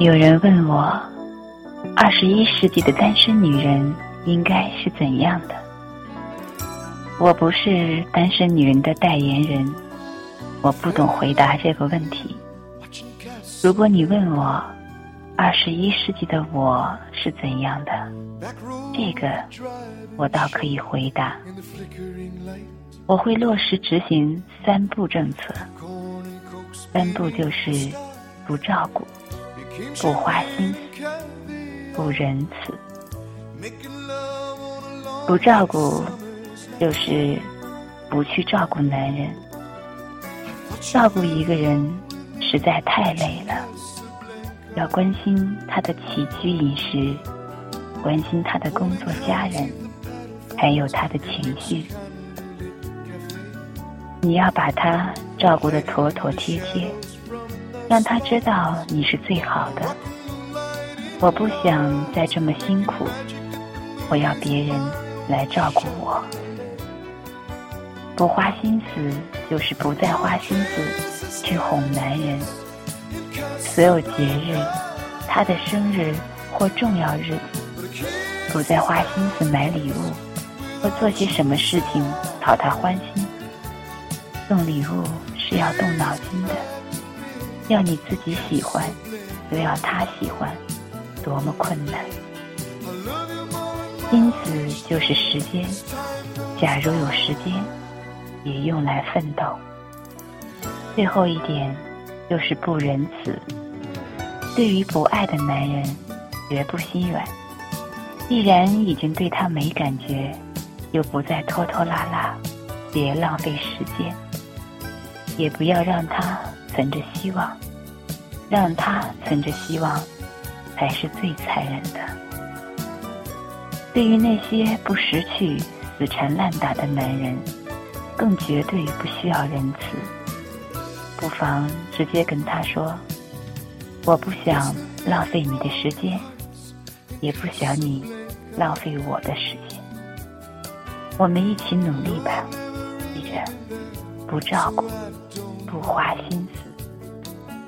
有人问我，二十一世纪的单身女人应该是怎样的？我不是单身女人的代言人，我不懂回答这个问题。如果你问我，二十一世纪的我是怎样的，这个我倒可以回答。我会落实执行三步政策，三步就是不照顾。不花心，不仁慈，不照顾，就是不去照顾男人。照顾一个人实在太累了，要关心他的起居饮食，关心他的工作、家人，还有他的情绪。你要把他照顾得妥妥帖帖。让他知道你是最好的。我不想再这么辛苦，我要别人来照顾我。不花心思就是不再花心思去哄男人。所有节日，他的生日或重要日子，不再花心思买礼物或做些什么事情讨他欢心。送礼物是要动脑筋的。要你自己喜欢，又要他喜欢，多么困难！因此就是时间。假如有时间，也用来奋斗。最后一点就是不仁慈。对于不爱的男人，绝不心软。既然已经对他没感觉，又不再拖拖拉拉，别浪费时间，也不要让他。存着希望，让他存着希望，才是最残忍的。对于那些不识趣、死缠烂打的男人，更绝对不需要仁慈。不妨直接跟他说：“我不想浪费你的时间，也不想你浪费我的时间。我们一起努力吧。记着，不照顾，不花心。”